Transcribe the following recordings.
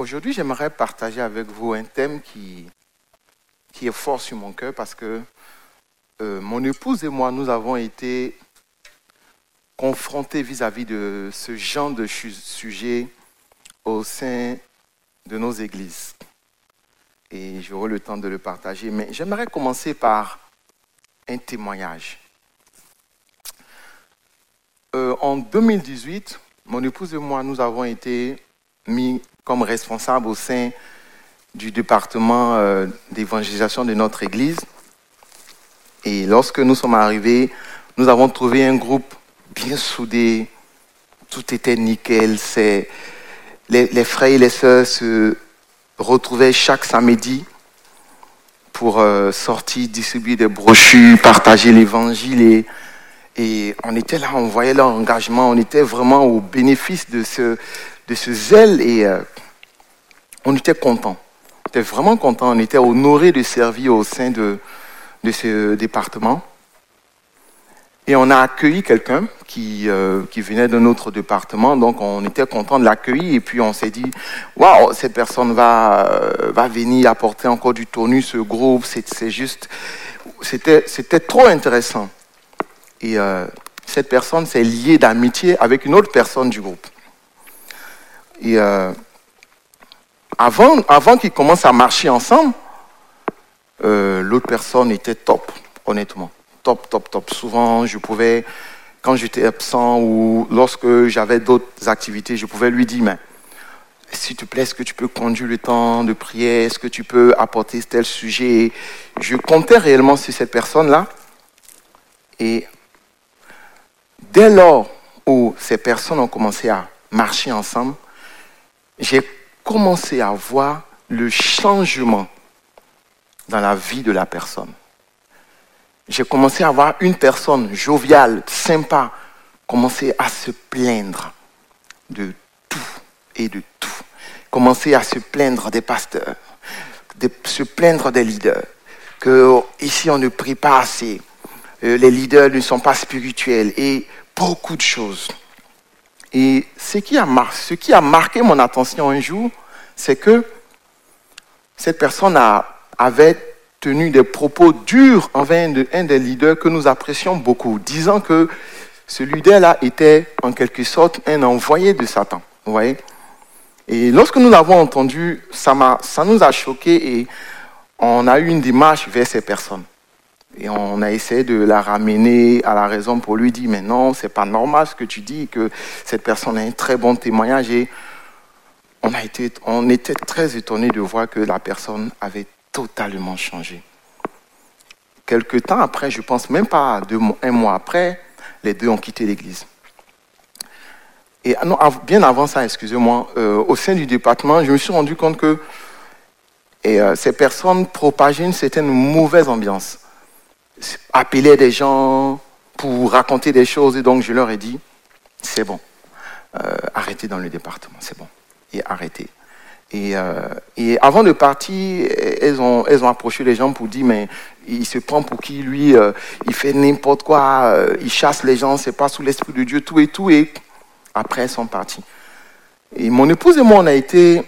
Aujourd'hui, j'aimerais partager avec vous un thème qui, est fort sur mon cœur parce que euh, mon épouse et moi, nous avons été confrontés vis-à-vis de ce genre de sujet au sein de nos églises. Et j'aurai le temps de le partager. Mais j'aimerais commencer par un témoignage. Euh, en 2018, mon épouse et moi, nous avons été mis comme responsables au sein du département euh, d'évangélisation de notre Église. Et lorsque nous sommes arrivés, nous avons trouvé un groupe bien soudé. Tout était nickel. C'est, les, frères et les sœurs se retrouvaient chaque samedi pour euh, sortir, distribuer des brochures, partager l'évangile. Et, on était là, on voyait leur engagement, on était vraiment au bénéfice de ce, de ce zèle et euh, on était content. On était vraiment content. On était honoré de servir au sein de, ce département. Et on a accueilli quelqu'un qui, euh, venait d'un autre département, donc on était content de l'accueillir. Et puis on s'est dit, waouh, cette personne va, euh, venir apporter encore du tonus au groupe. C'est juste, c'était, trop intéressant. Et cette personne s'est liée d'amitié avec une autre personne du groupe. Et avant, avant qu'ils commencent à marcher ensemble, euh, l'autre personne était top, honnêtement. Top, top, top. Souvent, je pouvais, quand j'étais absent ou lorsque j'avais d'autres activités, je pouvais lui dire, mais s'il te plaît, est-ce que tu peux conduire le temps de prière? Est-ce que tu peux apporter tel sujet? Je comptais réellement sur cette personne-là. Et dès lors où ces personnes ont commencé à marcher ensemble, j'ai commencé à voir le changement dans la vie de la personne. J'ai commencé à voir une personne joviale, sympa, commencer à se plaindre de tout et de tout. Commencer à se plaindre des pasteurs, de se plaindre des leaders, que ici on ne prie pas assez, euh, les leaders ne sont pas spirituels et beaucoup de choses. Et ce qui a, marqué mon attention un jour, c'est que cette personne avait tenu des propos durs envers un, des leaders que nous apprécions beaucoup, disant que ce leader-là était en quelque sorte un envoyé de Satan. Vous voyez Et lorsque nous l'avons entendu, ça, ça nous a choqués et on a eu une démarche vers ces personnes. Et on a essayé de la ramener à la raison pour lui dire, mais non, c'est pas normal ce que tu dis, que cette personne a un très bon témoignage. Et on, a été, on était très étonnés de voir que la personne avait totalement changé. Quelque temps après, je pense même pas un mois après, les deux ont quitté l'église. Et ah bien avant ça, excusez-moi, euh, au sein du département, je me suis rendu compte que euh, ces personnes propageaient une certaine mauvaise ambiance. Appeler des gens pour raconter des choses, et donc je leur ai dit, c'est bon, euh, arrêtez dans le département, c'est bon, et arrêtez. Euh, et, avant de partir, elles ont, elles ont approché les gens pour dire, mais il se prend pour qui, lui, euh, il fait n'importe quoi, il chasse les gens, c'est pas sous l'Esprit de Dieu, tout et tout. Et après, elles sont parties. Et mon épouse et moi, on a été,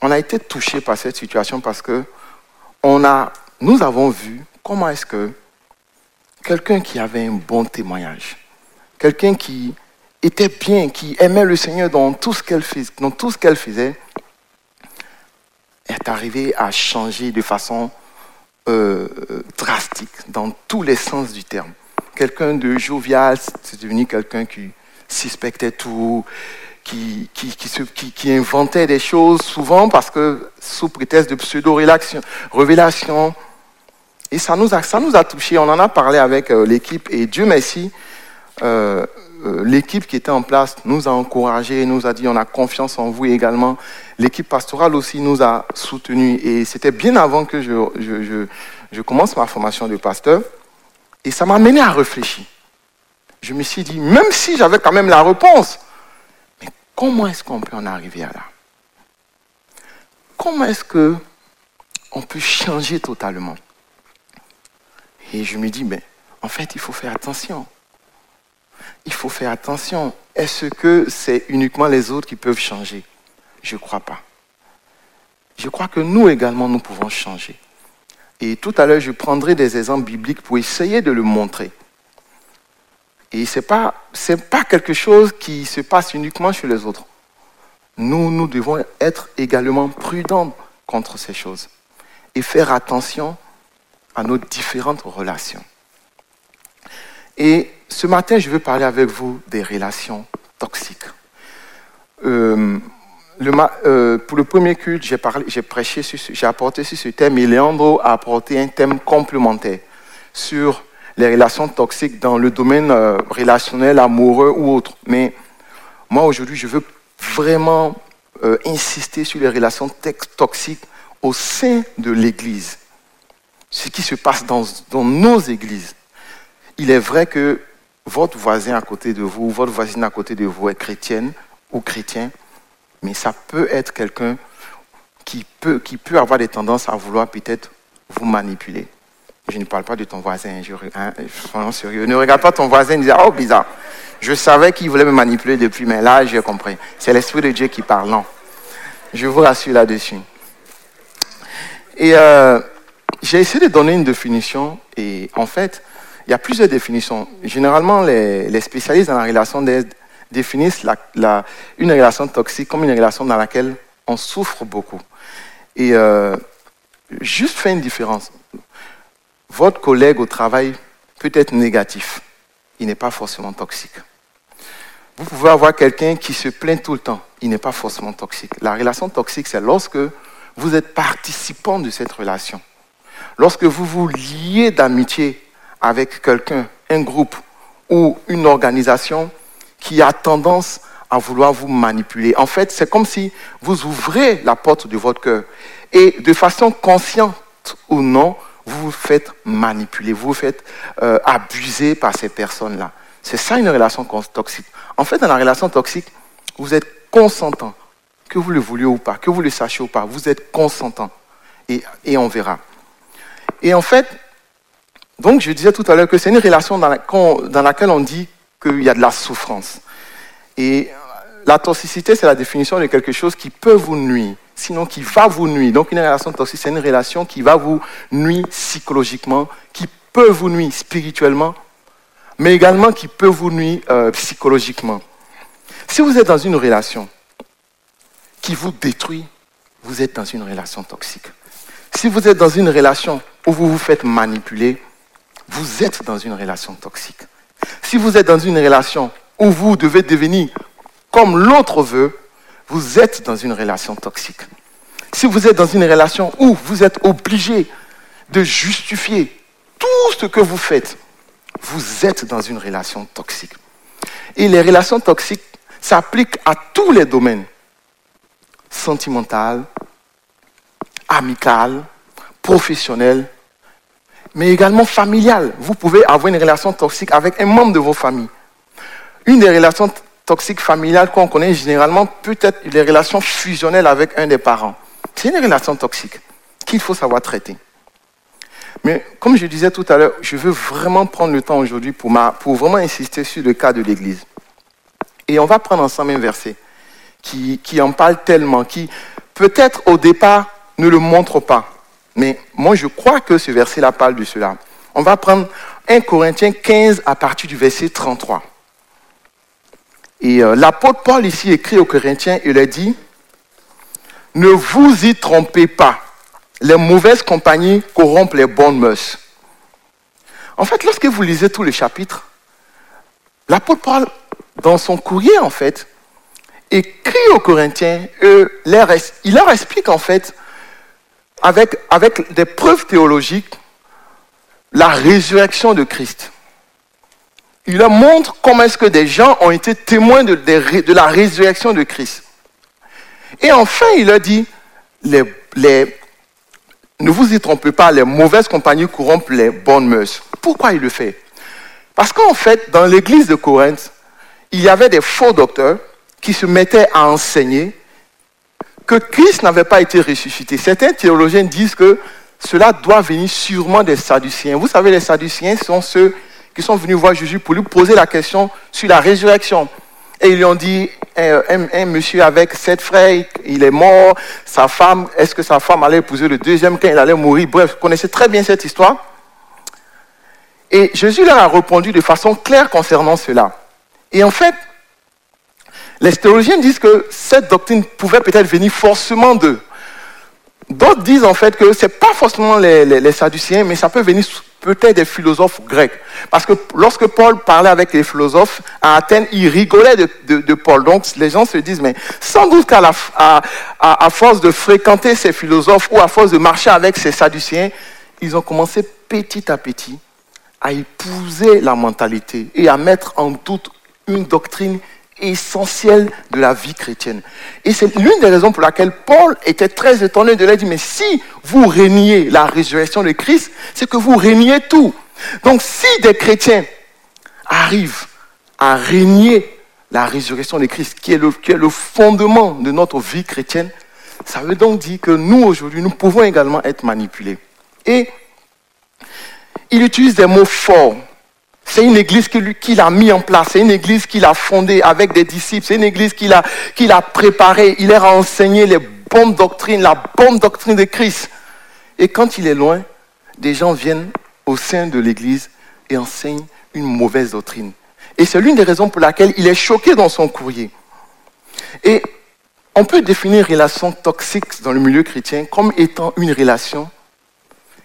on a été touchés par cette situation parce que on a, nous avons vu comment est-ce que quelqu'un qui avait un bon témoignage, quelqu'un qui était bien, qui aimait le Seigneur dans tout ce qu'elle faisait, faisait, est arrivé à changer de façon euh, drastique dans tous les sens du terme. Quelqu'un de jovial, c'est devenu quelqu'un qui suspectait tout, qui, qui, inventait des choses souvent parce que sous prétexte de pseudo-révélation. Et ça nous, a, ça touchés. On en a parlé avec euh, l'équipe et Dieu merci, euh, euh, l'équipe qui était en place nous a encouragés, nous a dit on a confiance en vous également. L'équipe pastorale aussi nous a soutenus. Et c'était bien avant que je, je, je, commence ma formation de pasteur. Et ça m'a mené à réfléchir. Je me suis dit, même si j'avais quand même la réponse, mais comment est-ce qu'on peut en arriver à là? Comment est-ce que on peut changer totalement? Et je me dis, mais en fait, il faut faire attention il faut faire attention. Est-ce que c'est uniquement les autres qui peuvent changer? Je ne crois pas. je crois que nous également, nous pouvons changer. Et tout à l'heure, je prendrai des exemples bibliques pour essayer de le montrer. Et ce n'est pas, pas quelque chose qui se passe uniquement chez les autres. Nous, nous devons être également prudents contre ces choses et faire attention à nos différentes relations. Et ce matin, je veux parler avec vous des relations toxiques. Euh, euh, pour le premier culte, j'ai, j'ai prêché, j'ai apporté sur ce thème et Leandro a apporté un thème complémentaire sur les relations toxiques dans le domaine euh, relationnel, amoureux ou autre. Mais moi, aujourd'hui, je veux vraiment insister sur les relations toxiques au sein de l'Église. Ce qui se passe dans, nos églises. Il est vrai que votre voisin à côté de vous, votre voisine à côté de vous est chrétienne ou chrétien, mais ça peut être quelqu'un qui peut, avoir des tendances à vouloir peut-être vous manipuler. Je ne parle pas de ton voisin, je, hein, sérieux. Ne regarde pas ton voisin et dis Oh, bizarre. Je savais qu'il voulait me manipuler depuis, mais là, j'ai compris. C'est l'Esprit de Dieu qui parle. Non. Je vous rassure là-dessus. Et euh, j'ai essayé de donner une définition, et en fait, il y a plusieurs définitions. Généralement, les, spécialistes dans la relation d'aide définissent la, une relation toxique comme une relation dans laquelle on souffre beaucoup. Et euh, juste faire une différence. Votre collègue au travail peut être négatif. Il n'est pas forcément toxique. Vous pouvez avoir quelqu'un qui se plaint tout le temps. Il n'est pas forcément toxique. La relation toxique, c'est lorsque vous êtes participant de cette relation. Lorsque vous vous liez d'amitié avec quelqu'un, un groupe ou une organisation qui a tendance à vouloir vous manipuler. En fait, c'est comme si vous ouvrez la porte de votre cœur et de façon consciente ou non, vous vous faites manipuler, vous vous faites euh, abuser par ces personnes-là. C'est ça une relation toxique. En fait, dans la relation toxique, vous êtes consentant, que vous le vouliez ou pas, que vous le sachiez ou pas, vous êtes consentant. Et, et on verra. Et en fait, donc je disais tout à l'heure que c'est une relation dans, laquelle on dit qu'il y a de la souffrance. Et la toxicité, c'est la définition de quelque chose qui peut vous nuire, sinon qui va vous nuire. Donc une relation toxique, c'est une relation qui va vous nuire psychologiquement, qui peut vous nuire spirituellement, mais également qui peut vous nuire euh, psychologiquement. Si vous êtes dans une relation qui vous détruit, vous êtes dans une relation toxique. Si vous êtes dans une relation où vous vous faites manipuler, vous êtes dans une relation toxique. Si vous êtes dans une relation où vous devez devenir comme l'autre veut, vous êtes dans une relation toxique. Si vous êtes dans une relation où vous êtes obligé de justifier tout ce que vous faites, vous êtes dans une relation toxique. Et les relations toxiques s'appliquent à tous les domaines. Sentimental, amical, professionnel, mais également familiale. Vous pouvez avoir une relation toxique avec un membre de vos familles. Une des relations toxiques familiales qu'on connaît généralement peut être les relations fusionnelles avec un des parents. C'est une relation toxique qu'il faut savoir traiter. Mais comme je disais tout à l'heure, je veux vraiment prendre le temps aujourd'hui pour, pour vraiment insister sur le cas de l'Église. Et on va prendre ensemble un verset qui, qui en parle tellement, qui peut-être au départ ne le montre pas. Mais moi, je crois que ce verset-là parle de cela. On va prendre 1 Corinthiens 15 à partir du verset 33. Et euh, l'apôtre Paul ici écrit aux Corinthiens, il a dit, ne vous y trompez pas, les mauvaises compagnies corrompent les bonnes mœurs. En fait, lorsque vous lisez tout le chapitre, l'apôtre Paul, dans son courrier, en fait, écrit aux Corinthiens, il leur explique en fait avec, avec des preuves théologiques la résurrection de Christ. Il leur montre comment est-ce que des gens ont été témoins de, la résurrection de Christ. Et enfin, il leur dit, ne vous y trompez pas, les mauvaises compagnies corrompent les bonnes mœurs. Pourquoi il le fait? Parce qu'en fait, dans l'église de Corinthe, il y avait des faux docteurs qui se mettaient à enseigner que Christ n'avait pas été ressuscité. Certains théologiens disent que cela doit venir sûrement des Sadduciens. Vous savez, les Sadduciens sont ceux qui sont venus voir Jésus pour lui poser la question sur la résurrection. Et ils lui ont dit, un, monsieur avec sept frères, il est mort, sa femme, est-ce que sa femme allait épouser le deuxième quand il allait mourir? Bref, vous connaissez très bien cette histoire. Et Jésus leur a répondu de façon claire concernant cela. Et en fait, les théologiens disent que cette doctrine pouvait peut-être venir forcément d'eux. D'autres disent en fait que ce n'est pas forcément les, les, mais ça peut venir peut-être des philosophes grecs. Parce que lorsque Paul parlait avec les philosophes à Athènes, ils rigolaient de, Paul. Donc les gens se disent, mais sans doute qu'à à, à, force de fréquenter ces philosophes ou à force de marcher avec ces Sadduciens, ils ont commencé petit à petit à épouser la mentalité et à mettre en doute une doctrine essentielle de la vie chrétienne. Et c'est l'une des raisons pour laquelle Paul était très étonné de leur dire, mais si vous régnez la résurrection de Christ, c'est que vous régnez tout. Donc si des chrétiens arrivent à régner la résurrection de Christ, qui est, le, qui est le fondement de notre vie chrétienne, ça veut donc dire que nous, aujourd'hui, nous pouvons également être manipulés. Et il utilise des mots forts. C'est une église qu'il a mis en place, c'est une église qu'il a fondée avec des disciples, c'est une église qu'il a, préparée. Il leur a enseigné les bonnes doctrines, la bonne doctrine de Christ. Et quand il est loin, des gens viennent au sein de l'église et enseignent une mauvaise doctrine. Et c'est l'une des raisons pour laquelle il est choqué dans son courrier. Et on peut définir relation toxique dans le milieu chrétien comme étant une relation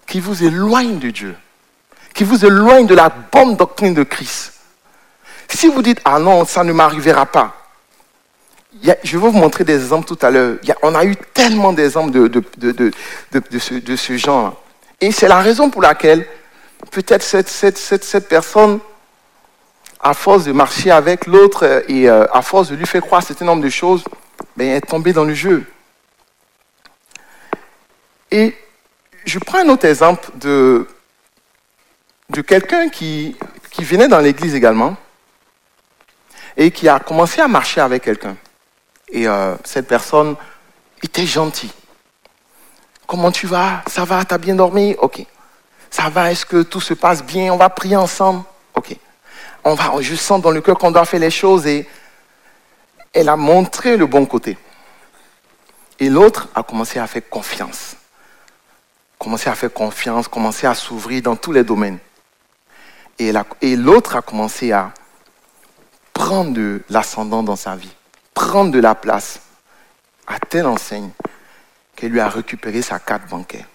qui vous éloigne de Dieu qui vous éloigne de la bonne doctrine de Christ. Si vous dites, ah non, ça ne m'arrivera pas, je vais vous montrer des exemples tout à l'heure. On a eu tellement d'exemples de, de, ce, genre. Et c'est la raison pour laquelle peut-être cette, personne, à force de marcher avec l'autre et euh, à force de lui faire croire certain nombre de choses, ben, est tombée dans le jeu. Et je prends un autre exemple de, de quelqu'un qui, venait dans l'église également et qui a commencé à marcher avec quelqu'un. Et euh, cette personne était gentille. Comment tu vas? Ça va? T'as bien dormi? Ok. Ça va? Est-ce que tout se passe bien? On va prier ensemble? Ok. On va, je sens dans le cœur qu'on doit faire les choses et elle a montré le bon côté. Et l'autre a commencé à faire confiance. Commencé à faire confiance, commencé à s'ouvrir dans tous les domaines. Et, l'autre a commencé à prendre de l'ascendant dans sa vie, prendre de la place, à telle enseigne qu'elle lui a récupéré sa carte bancaire.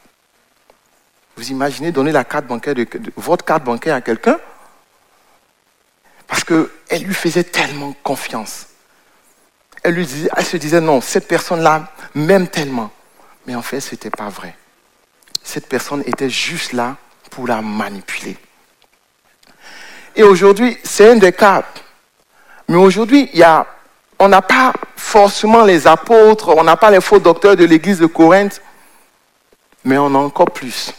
Vous imaginez donner la carte bancaire de, votre carte bancaire à quelqu'un? Parce qu'elle lui faisait tellement confiance. Elle, lui disait, elle se disait non, cette personne-là m'aime tellement. Mais en fait, ce n'était pas vrai. Cette personne était juste là pour la manipuler. Et aujourd'hui, c'est un des cas. Mais aujourd'hui, on n'a pas forcément les apôtres, on n'a pas les faux docteurs de l'église de Corinthe, mais on a encore plus.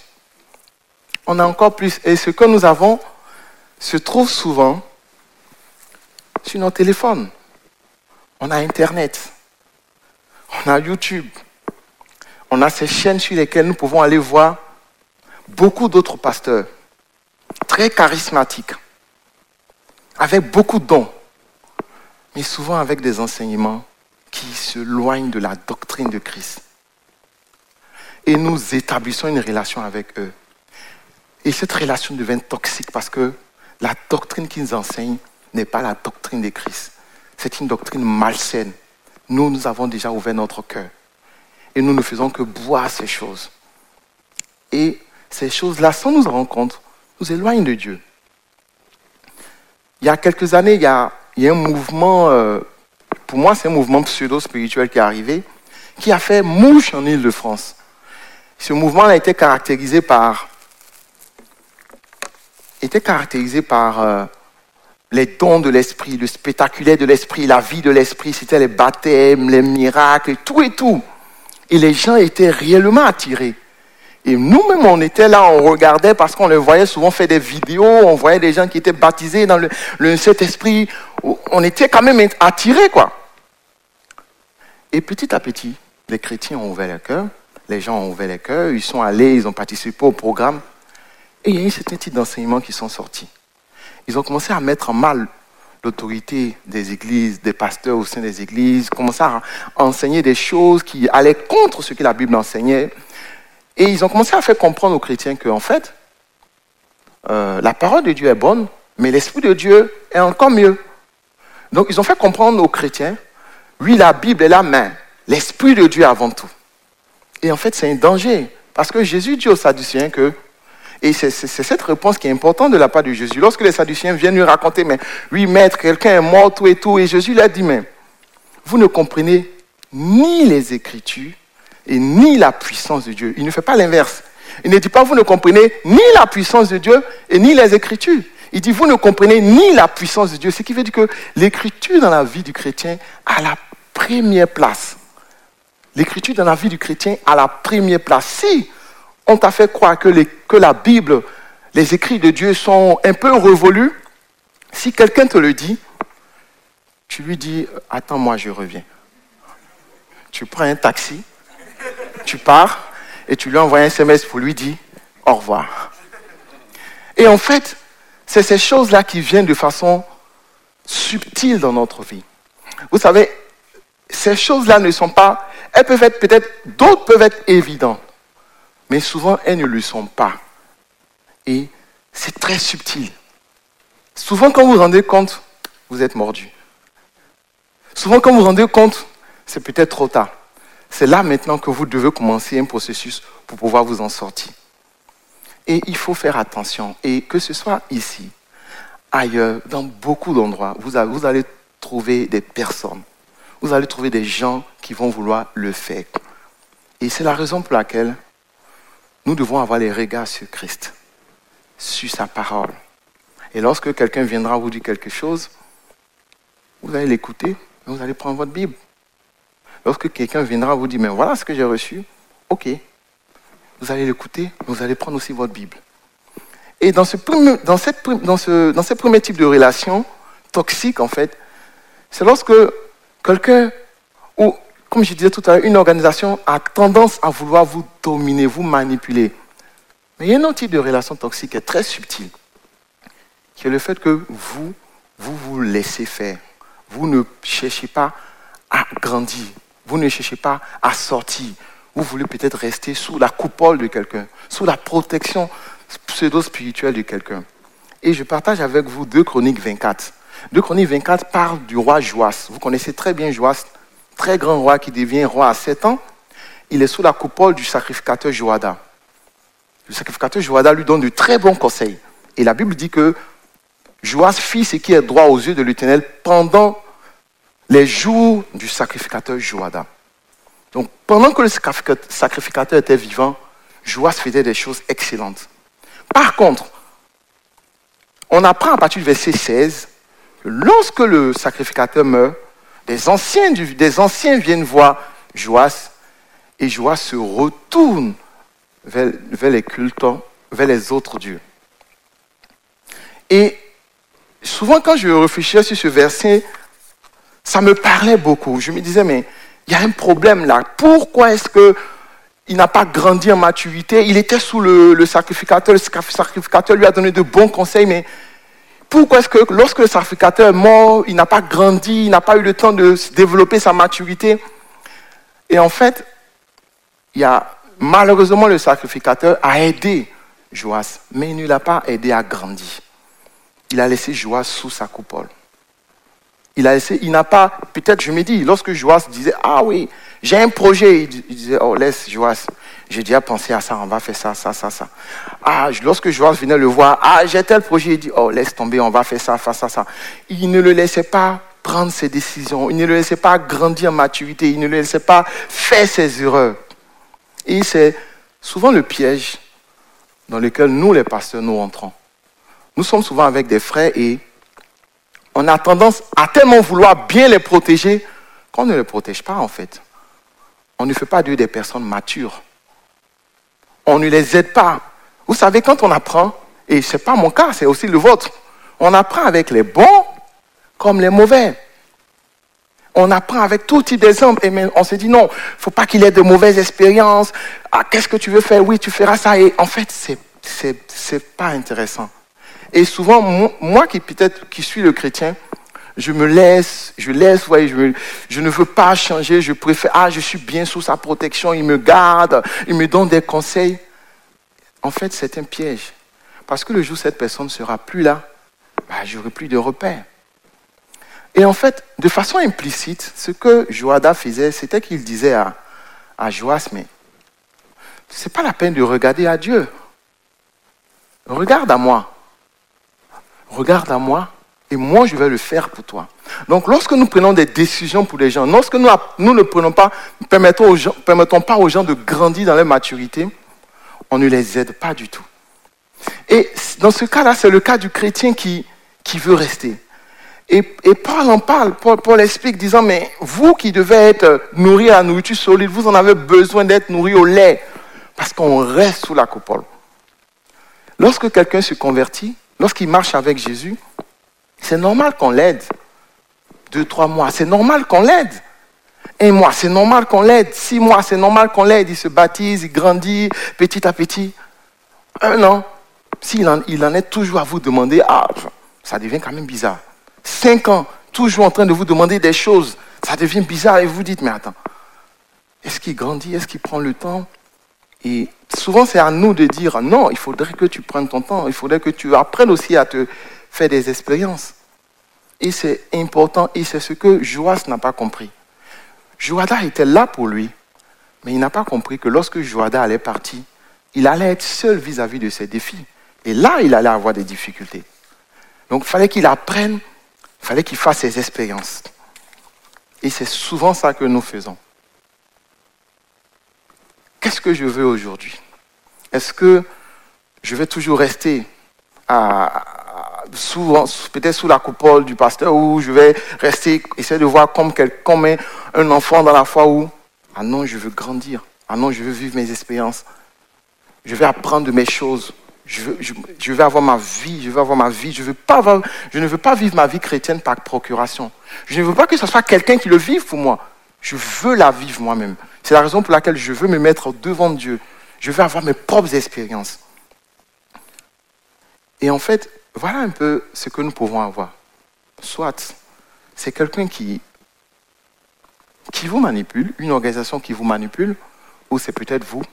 On a encore plus. Et ce que nous avons se trouve souvent sur nos téléphones. On a Internet. On a YouTube. On a ces chaînes sur lesquelles nous pouvons aller voir beaucoup d'autres pasteurs très charismatiques avec beaucoup de dons, mais souvent avec des enseignements qui se loignent de la doctrine de Christ. Et nous établissons une relation avec eux. Et cette relation devient toxique parce que la doctrine qu'ils enseignent n'est pas la doctrine de Christ. C'est une doctrine malsaine. Nous, nous avons déjà ouvert notre cœur. Et nous ne faisons que boire ces choses. Et ces choses-là, sans nous en rendre compte, nous éloignent de Dieu. Il y a quelques années, il y a, un mouvement, euh, pour moi c'est un mouvement pseudo-spirituel qui est arrivé, qui a fait mouche en Ile-de-France. Ce mouvement a été caractérisé par, était caractérisé par euh, les dons de l'esprit, le spectaculaire de l'esprit, la vie de l'esprit, c'était les baptêmes, les miracles, tout et tout. Et les gens étaient réellement attirés. Et nous-mêmes, on était là, on regardait parce qu'on les voyait souvent faire des vidéos, on voyait des gens qui étaient baptisés dans le, le Saint-Esprit. On était quand même attirés, quoi. Et petit à petit, les chrétiens ont ouvert les cœurs, les gens ont ouvert les cœurs, ils sont allés, ils ont participé au programme. Et il y a eu certains types d'enseignements qui sont sortis. Ils ont commencé à mettre en mal l'autorité des églises, des pasteurs au sein des églises, commençaient à enseigner des choses qui allaient contre ce que la Bible enseignait. Et ils ont commencé à faire comprendre aux chrétiens qu'en fait, euh, la parole de Dieu est bonne, mais l'Esprit de Dieu est encore mieux. Donc ils ont fait comprendre aux chrétiens, oui, la Bible est là, mais l'Esprit de Dieu avant tout. Et en fait, c'est un danger. Parce que Jésus dit aux Sadducéens que, et c'est cette réponse qui est importante de la part de Jésus. Lorsque les Sadducéens viennent lui raconter, mais oui, maître, quelqu'un est mort, tout et tout, et Jésus a dit, mais vous ne comprenez ni les Écritures et ni la puissance de Dieu. Il ne fait pas l'inverse. Il ne dit pas, vous ne comprenez ni la puissance de Dieu et ni les Écritures. Il dit, vous ne comprenez ni la puissance de Dieu. Ce qui veut dire que l'Écriture dans la vie du chrétien a la première place. L'écriture dans la vie du chrétien a la première place. Si on t'a fait croire que, que la Bible, les écrits de Dieu sont un peu révolus, si quelqu'un te le dit, tu lui dis, attends-moi, je reviens. Tu prends un taxi, tu pars et tu lui envoies un SMS pour lui dire au revoir. Et en fait, c'est ces choses-là qui viennent de façon subtile dans notre vie. Vous savez, ces choses-là ne sont pas, elles peuvent être peut-être, d'autres peuvent être évidentes, mais souvent elles ne le sont pas. Et c'est très subtil. Souvent quand vous vous rendez compte, vous êtes mordu. Souvent quand vous vous rendez compte, c'est peut-être trop tard. C'est là maintenant que vous devez commencer un processus pour pouvoir vous en sortir. Et il faut faire attention. Et que ce soit ici, ailleurs, dans beaucoup d'endroits, vous allez trouver des personnes vous allez trouver des gens qui vont vouloir le faire. Et c'est la raison pour laquelle nous devons avoir les regards sur Christ, sur sa parole. Et lorsque quelqu'un viendra vous dire quelque chose, vous allez l'écouter, vous allez prendre votre Bible. Lorsque quelqu'un viendra vous dire, mais voilà ce que j'ai reçu, ok. Vous allez l'écouter, vous allez prendre aussi votre Bible. Et dans ce, cette, dans, ce, dans ces premiers types de relations toxiques, en fait, c'est lorsque Quelqu'un, ou comme je disais tout à l'heure, une organisation a tendance à vouloir vous dominer, vous manipuler. Mais il y a un autre type de relation toxique qui est très subtil, qui est le fait que vous, vous vous laissez faire. Vous ne cherchez pas à grandir. Vous ne cherchez pas à sortir. Vous voulez peut-être rester sous la coupole de quelqu'un, sous la protection pseudo-spirituelle de quelqu'un. Et je partage avec vous deux chroniques 24. 2 Chroniques 24 parle du roi Joas. Vous connaissez très bien Joas, très grand roi qui devient roi à 7 ans. Il est sous la coupole du sacrificateur Joada. Le sacrificateur Joada lui donne de très bons conseils. Et la Bible dit que Joas fit ce qui est droit aux yeux de l'Éternel pendant les jours du sacrificateur Joada. Donc pendant que le sacrificateur était vivant, Joas faisait des choses excellentes. Par contre, on apprend à partir du verset 16 lorsque le sacrificateur meurt, des anciens, viennent voir Joas et Joas se retourne vers, les cultes, vers les autres dieux. Et souvent quand je réfléchissais sur ce verset, ça me parlait beaucoup. Je me disais, mais il y a un problème là. Pourquoi est-ce qu'il n'a pas grandi en maturité? Il était sous le, le sacrificateur, le sacrificateur lui a donné de bons conseils, mais pourquoi est-ce que lorsque le sacrificateur est mort, il n'a pas grandi, il n'a pas eu le temps de développer sa maturité? Et en fait, il y a, malheureusement, le sacrificateur a aidé Joas, mais il ne l'a pas aidé à grandir. Il a laissé Joas sous sa coupole. Il a laissé, il n'a pas, peut-être je me dis, lorsque Joas disait, ah oui, j'ai un projet, il disait, oh laisse Joas, j'ai déjà pensé à ça, on va faire ça, ça, ça, ça. Ah, lorsque Joas venait le voir, ah, j'ai tel projet, il dit, oh, laisse tomber, on va faire ça, faire ça, ça. Il ne le laissait pas prendre ses décisions, il ne le laissait pas grandir en maturité, il ne le laissait pas faire ses erreurs. Et c'est souvent le piège dans lequel nous, les pasteurs, nous entrons. Nous sommes souvent avec des frères et on a tendance à tellement vouloir bien les protéger qu'on ne les protège pas en fait. On ne fait pas d'eux des personnes matures on ne les aide pas. Vous savez, quand on apprend, et ce n'est pas mon cas, c'est aussi le vôtre, on apprend avec les bons comme les mauvais. On apprend avec tout type d'exemples et on se dit non, il ne faut pas qu'il ait de mauvaises expériences. Ah, qu'est-ce que tu veux faire? Oui, tu feras ça. Et en fait, ce n'est pas intéressant. Et souvent, moi qui peut-être qui suis le chrétien, je me laisse, je laisse, voyez, je, ne veux pas changer, je préfère, ah, je suis bien sous sa protection, il me garde, il me donne des conseils. En fait, c'est un piège. Parce que le jour où cette personne ne sera plus là, bah, j'aurai plus de repères. Et en fait, de façon implicite, ce que Joada faisait, c'était qu'il disait à, à Joas, mais ce n'est pas la peine de regarder à Dieu. Regarde à moi. Regarde à moi et moi je vais le faire pour toi. Donc lorsque nous prenons des décisions pour les gens, lorsque nous, ne prenons pas, permettons, aux permettons pas aux gens de grandir dans leur maturité, on ne les aide pas du tout. Et dans ce cas-là, c'est le cas du chrétien qui, veut rester. Et, Paul en parle, Paul, explique, disant, mais vous qui devez être nourris à la nourriture solide, vous en avez besoin d'être nourris au lait, parce qu'on reste sous la coupole. Lorsque quelqu'un se convertit, lorsqu'il marche avec Jésus, c'est normal qu'on l'aide. Deux, trois mois, c'est normal qu'on l'aide. Un mois, c'est normal qu'on l'aide. Six mois, c'est normal qu'on l'aide. Il se baptise, il grandit petit à petit. Un an, s'il en, il en est toujours à vous demander, ah, ça devient quand même bizarre. Cinq ans, toujours en train de vous demander des choses, ça devient bizarre et vous dites, mais attends, est-ce qu'il grandit Est-ce qu'il prend le temps? Et souvent, c'est à nous de dire, non, il faudrait que tu prennes ton temps, il faudrait que tu apprennes aussi à te faire des expériences. Et c'est important, et c'est ce que Joas n'a pas compris. Joada était là pour lui, mais il n'a pas compris que lorsque Joada allait partir, il allait être seul vis-à-vis de ses défis. Et là, il allait avoir des difficultés. Donc, il fallait qu'il apprenne, il fallait qu'il fasse ses expériences. Et c'est souvent ça que nous faisons. Qu'est-ce que je veux aujourd'hui? Est-ce que je vais toujours rester peut-être sous la coupole du pasteur ou je vais rester, essayer de voir comme, comme un enfant dans la foi où, ah non, je veux grandir. Ah non, je veux vivre mes expériences. Je vais apprendre de mes choses. Je veux, je, avoir ma vie, je veux avoir ma vie. Je, veux pas je ne veux pas vivre ma vie chrétienne par procuration. Je ne veux pas que ce soit quelqu'un qui le vive pour moi. Je veux la vivre moi-même. C'est la raison pour laquelle je veux me mettre devant Dieu. Je veux avoir mes propres expériences. Et en fait, voilà un peu ce que nous pouvons avoir. Soit c'est quelqu'un qui, vous manipule, une organisation qui vous manipule, ou c'est peut-être vous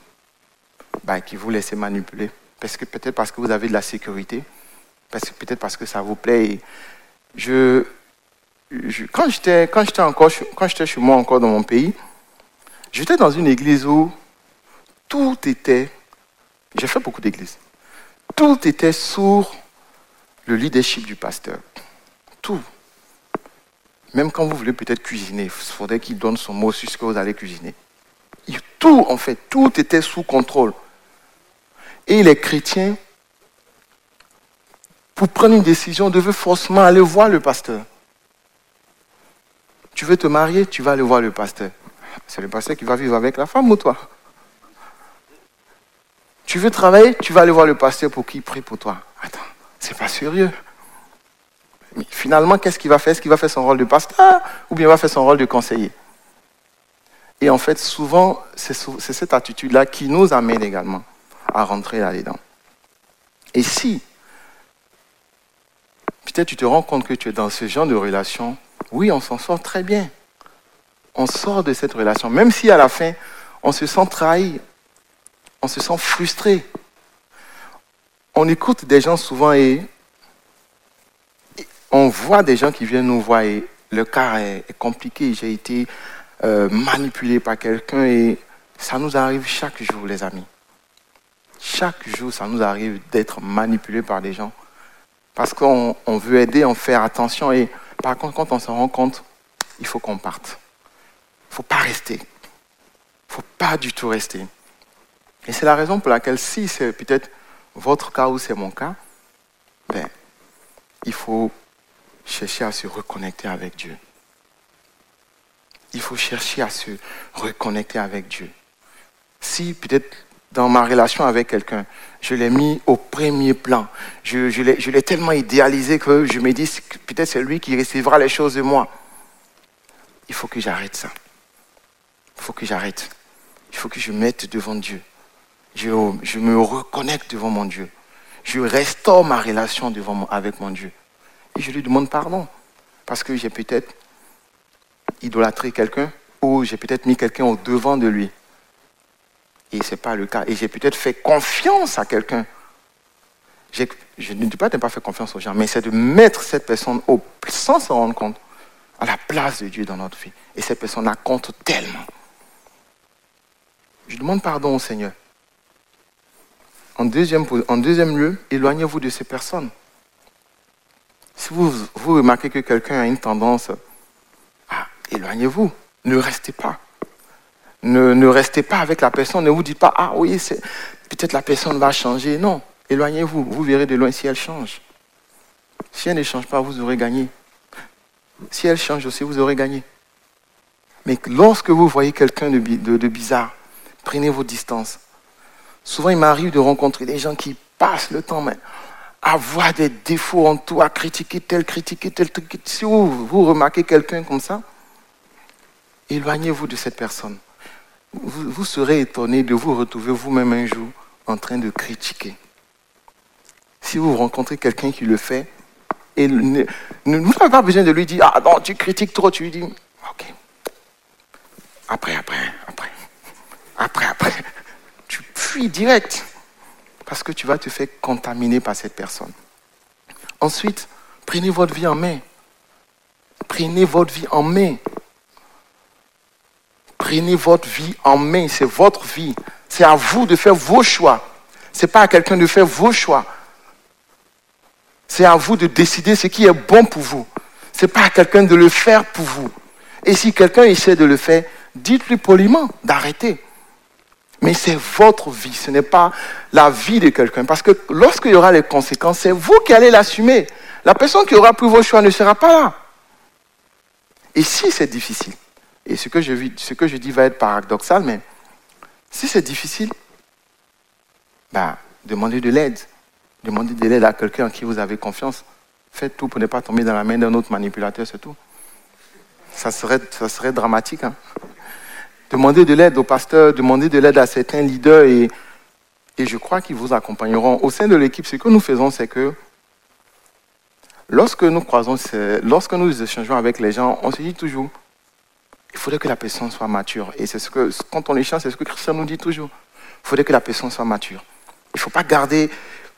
ben, qui vous laissez manipuler. Parce que peut-être parce que vous avez de la sécurité, parce que peut-être parce que ça vous plaît. je, quand j'étais quand quand j'étais chez moi encore dans mon pays, j'étais dans une église où tout était. J'ai fait beaucoup d'églises. Tout était sourd le leadership du pasteur. Tout. Même quand vous voulez peut-être cuisiner, il faudrait qu'il donne son mot sur ce que vous allez cuisiner. Tout, en fait, tout était sous contrôle. Et les chrétiens, pour prendre une décision, devaient forcément aller voir le pasteur. Tu veux te marier, tu vas aller voir le pasteur. C'est le pasteur qui va vivre avec la femme ou toi Tu veux travailler, tu vas aller voir le pasteur pour qu'il prie pour toi. Attends. C'est pas sérieux. Mais finalement, qu'est-ce qu'il va faire? Est-ce qu'il va faire son rôle de pasteur ou bien il va faire son rôle de conseiller? Et en fait, souvent, c'est cette attitude-là qui nous amène également à rentrer là-dedans. Et si, peut-être tu te rends compte que tu es dans ce genre de relation, oui, on s'en sort très bien. On sort de cette relation, même si à la fin, on se sent trahi, on se sent frustré, on écoute des gens souvent et on voit des gens qui viennent nous voir et le cas est, compliqué. J'ai été euh, manipulé par quelqu'un et ça nous arrive chaque jour, les amis. Chaque jour, ça nous arrive d'être manipulé par des gens parce qu'on veut aider, on fait attention et par contre, quand on se rend compte, il faut qu'on parte. Ne faut pas rester. Il ne faut pas du tout rester. Et c'est la raison pour laquelle, si c'est peut-être votre cas ou c'est mon cas, ben, il faut chercher à se reconnecter avec Dieu. Il faut chercher à se reconnecter avec Dieu. Si peut-être dans ma relation avec quelqu'un, je l'ai mis au premier plan, je, je l'ai tellement idéalisé que je me dis peut-être c'est lui qui recevra les choses de moi. Il faut que j'arrête ça. Il faut que j'arrête. Il faut que je mette devant Dieu je, me reconnecte devant mon Dieu. Je restaure ma relation devant avec mon Dieu. Et je lui demande pardon. parce que j'ai peut-être idolâtré quelqu'un ou j'ai peut-être mis quelqu'un au devant de lui. Et ce n'est pas le cas. Et j'ai peut-être fait confiance à quelqu'un. Je ne dis pas de ne pas faire confiance aux gens, mais c'est de mettre cette personne au, sans se rendre compte à la place de Dieu dans notre vie. Et cette personne la compte tellement. Je demande pardon au Seigneur. En deuxième, lieu, éloignez-vous de ces personnes. Si vous, remarquez que quelqu'un a une tendance, à éloignez-vous. Ne restez pas. Ne, restez pas avec la personne. Ne vous dites pas, ah oui, peut-être la personne va changer. Non, éloignez-vous. Vous verrez de loin si elle change. Si elle ne change pas, vous aurez gagné. Si elle change aussi, vous aurez gagné. Mais lorsque vous voyez quelqu'un de, bizarre, prenez vos distances. Souvent, il m'arrive de rencontrer des gens qui passent le temps à voir des défauts en tout, à critiquer tel, critiquer tel truc. Si vous, vous remarquez quelqu'un comme ça, éloignez-vous de cette personne. Vous, serez étonné de vous retrouver vous-même un jour en train de critiquer. Si vous rencontrez quelqu'un qui le fait, et ne, vous n'avez pas besoin de lui dire, ah non, tu critiques trop, tu lui dis, ok. Après, après, après. Après, après. Tu fuis direct. Parce que tu vas te faire contaminer par cette personne. Ensuite, prenez votre vie en main. Prenez votre vie en main. Prenez votre vie en main. C'est votre vie. C'est à vous de faire vos choix. Ce n'est pas à quelqu'un de faire vos choix. C'est à vous de décider ce qui est bon pour vous. Ce n'est pas à quelqu'un de le faire pour vous. Et si quelqu'un essaie de le faire, dites-lui poliment d'arrêter. Mais c'est votre vie, ce n'est pas la vie de quelqu'un. Parce que lorsqu'il y aura les conséquences, c'est vous qui allez l'assumer. La personne qui aura pris vos choix ne sera pas là. Et si c'est difficile, et ce que, je, ce que je dis va être paradoxal, mais si c'est difficile, ben, demandez de l'aide. Demandez de l'aide à quelqu'un en qui vous avez confiance. Faites tout pour ne pas tomber dans la main d'un autre manipulateur, c'est tout. Ça serait, ça serait dramatique. Hein. Demandez de l'aide au pasteur, demandez de l'aide à certains leaders et, et je crois qu'ils vous accompagneront. Au sein de l'équipe, ce que nous faisons, c'est que lorsque nous croisons, lorsque nous échangeons avec les gens, on se dit toujours, il faudrait que la personne soit mature. Et c'est ce que, quand on échange, c'est ce que Christian nous dit toujours. Il faudrait que la personne soit mature. Il ne faut pas garder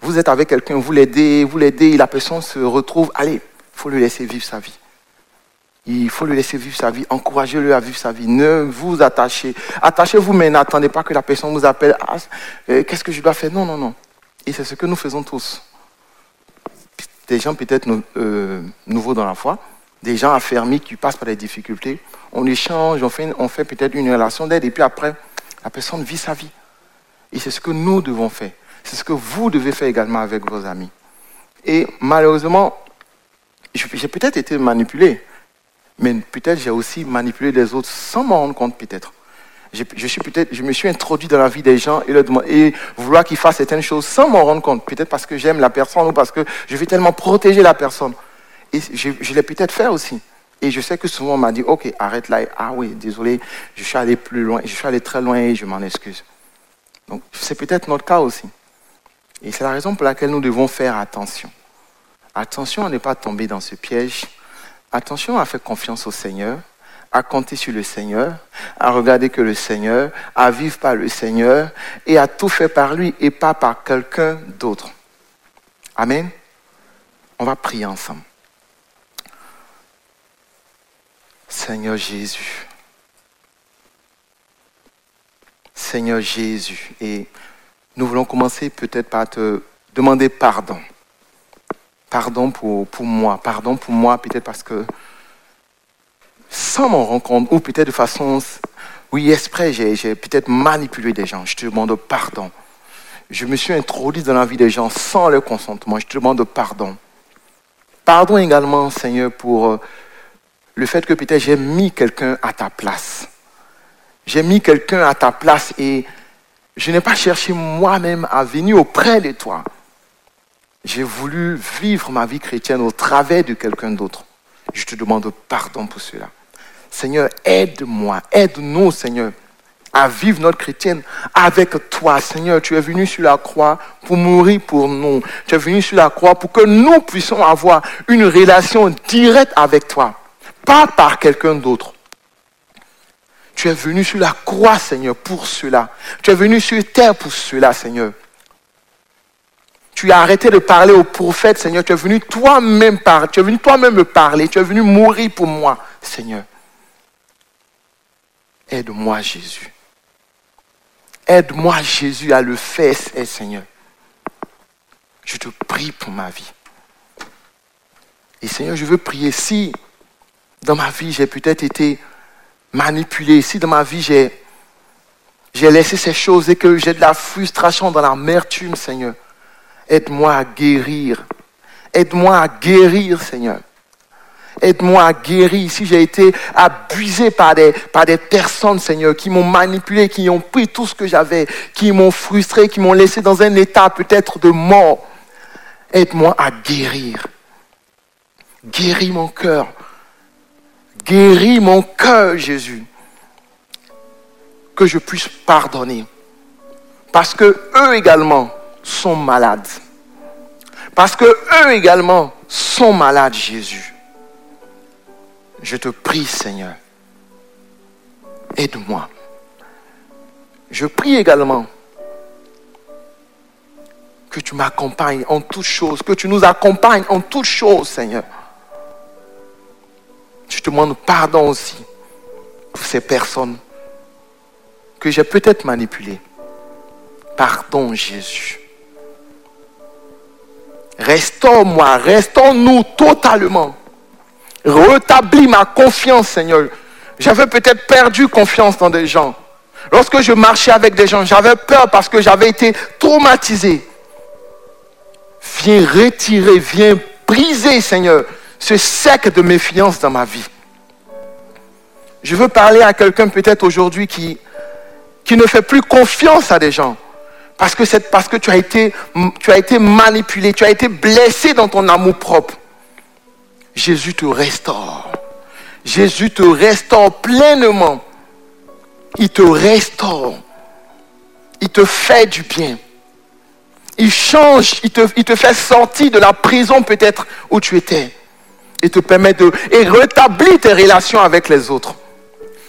vous êtes avec quelqu'un, vous l'aidez, vous l'aidez, la personne se retrouve, allez, il faut lui laisser vivre sa vie. Il faut lui laisser vivre sa vie, encouragez-le à vivre sa vie. Ne vous attachez. Attachez-vous, mais n'attendez pas que la personne vous appelle. Ah, euh, qu'est-ce que je dois faire? Non, non, non. Et c'est ce que nous faisons tous. Des gens peut-être euh, nouveaux dans la foi, des gens affermis qui passent par des difficultés. On échange, on fait, on fait peut-être une relation d'aide, et puis après, la personne vit sa vie. Et c'est ce que nous devons faire. C'est ce que vous devez faire également avec vos amis. Et malheureusement, j'ai peut-être été manipulé, mais peut-être j'ai aussi manipulé les autres sans m'en rendre compte peut-être. Je, suis peut-être, je me suis introduit dans la vie des gens et, leur et vouloir qu'ils fassent certaines choses sans m'en rendre compte. Peut-être parce que j'aime la personne ou parce que je veux tellement protéger la personne. Et je, je l'ai peut-être fait aussi. Et je sais que souvent on m'a dit, ok, arrête là. Ah oui, désolé, je suis allé plus loin, je suis allé très loin et je m'en excuse. Donc c'est peut-être notre cas aussi. Et c'est la raison pour laquelle nous devons faire attention. Attention à ne pas tomber dans ce piège. Attention à faire confiance au Seigneur, à compter sur le Seigneur, à regarder que le Seigneur, à vivre par le Seigneur et à tout faire par lui et pas par quelqu'un d'autre. Amen. On va prier ensemble. Seigneur Jésus. Seigneur Jésus. Et nous voulons commencer peut-être par te demander pardon. Pardon pour, moi. Pardon pour moi, peut-être parce que sans m'en rendre compte, ou peut-être de façon, oui, exprès, j'ai peut-être manipulé des gens. Je te demande pardon. Je me suis introduit dans la vie des gens sans leur consentement. Je te demande pardon. Pardon également, Seigneur, pour euh, le fait que peut-être j'ai mis quelqu'un à ta place. J'ai mis quelqu'un à ta place et je n'ai pas cherché moi-même à venir auprès de toi. J'ai voulu vivre ma vie chrétienne au travers de quelqu'un d'autre. Je te demande pardon pour cela. Seigneur, aide-moi, aide-nous, Seigneur, à vivre notre chrétienne avec toi, Seigneur. Tu es venu sur la croix pour mourir pour nous. Tu es venu sur la croix pour que nous puissions avoir une relation directe avec toi, pas par quelqu'un d'autre. Tu es venu sur la croix, Seigneur, pour cela. Tu es venu sur terre pour cela, Seigneur. Tu as arrêté de parler aux prophètes, Seigneur. Tu es venu toi-même parler. Tu es venu toi-même me parler. Tu es venu mourir pour moi, Seigneur. Aide-moi, Jésus. Aide-moi, Jésus, à le faire, Seigneur. Je te prie pour ma vie. Et Seigneur, je veux prier si dans ma vie j'ai peut-être été manipulé, si dans ma vie j'ai, j'ai laissé ces choses et que j'ai de la frustration dans l'amertume, Seigneur. Aide-moi à guérir. Aide-moi à guérir, Seigneur. Aide-moi à guérir si j'ai été abusé par des, personnes, Seigneur, qui m'ont manipulé, qui ont pris tout ce que j'avais, qui m'ont frustré, qui m'ont laissé dans un état peut-être de mort. Aide-moi à guérir. Guéris mon cœur. Guéris mon cœur, Jésus. Que je puisse pardonner. Parce que eux également sont malades. Parce que eux également sont malades, Jésus. Je te prie, Seigneur, aide-moi. Je prie également que tu m'accompagnes en toutes choses, que tu nous accompagnes en toutes choses, Seigneur. Je te demande pardon aussi pour ces personnes que j'ai peut-être manipulées. Pardon, Jésus. Restaure-moi, restaure-nous totalement Rétablis ma confiance, Seigneur. J'avais peut-être perdu confiance dans des gens. Lorsque je marchais avec des gens, j'avais peur parce que j'avais été traumatisé. Viens retirer, viens briser, Seigneur, ce sec de méfiance dans ma vie. Je veux parler à quelqu'un peut-être aujourd'hui qui, qui ne fait plus confiance à des gens. Parce que, parce que tu as, été, tu as été manipulé, tu as été blessé dans ton amour propre. Jésus te restaure. Jésus te restaure pleinement. Il te restaure. Il te fait du bien. Il change, il te, il te fait sortir de la prison peut-être où tu étais. Il te permet de... Et rétablir tes relations avec les autres.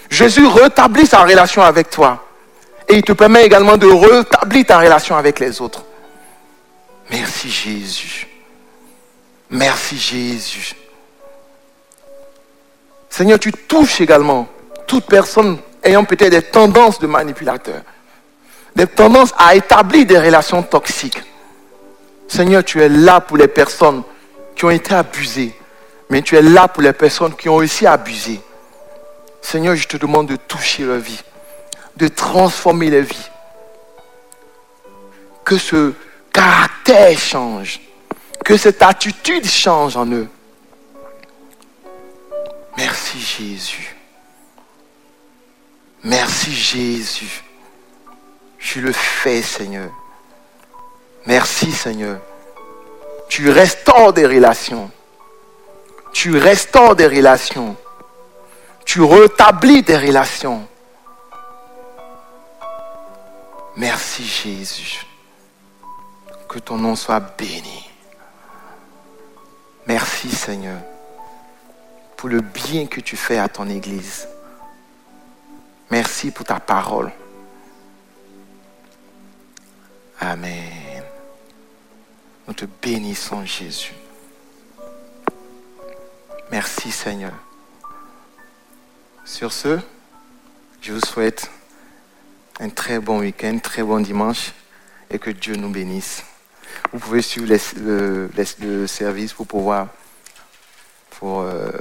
Jésus rétablit sa relation avec toi. Et il te permet également de rétablir ta relation avec les autres. Merci Jésus. Merci Jésus. Seigneur, tu touches également toute personne ayant peut-être des tendances de manipulateur, des tendances à établir des relations toxiques. Seigneur, tu es là pour les personnes qui ont été abusées, mais tu es là pour les personnes qui ont aussi abusé. Seigneur, je te demande de toucher leur vie, de transformer leur vie. Que ce caractère change, que cette attitude change en eux. Merci Jésus. Merci Jésus. Je le fais, Seigneur. Merci, Seigneur. Tu restaures des relations. Tu restaures des relations. Tu rétablis des relations. Merci, Jésus. Que ton nom soit béni. Merci, Seigneur pour le bien que tu fais à ton Église. Merci pour ta parole. Amen. Nous te bénissons, Jésus. Merci, Seigneur. Sur ce, je vous souhaite un très bon week-end, très bon dimanche et que Dieu nous bénisse. Vous pouvez suivre le, service pour pouvoir pour euh,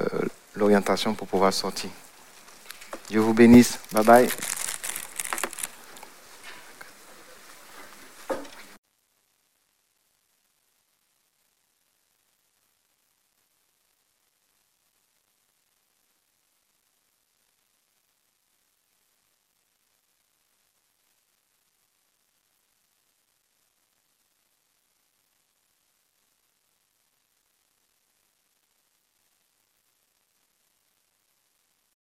l'orientation pour pouvoir sortir. Dieu vous bénisse. Bye bye.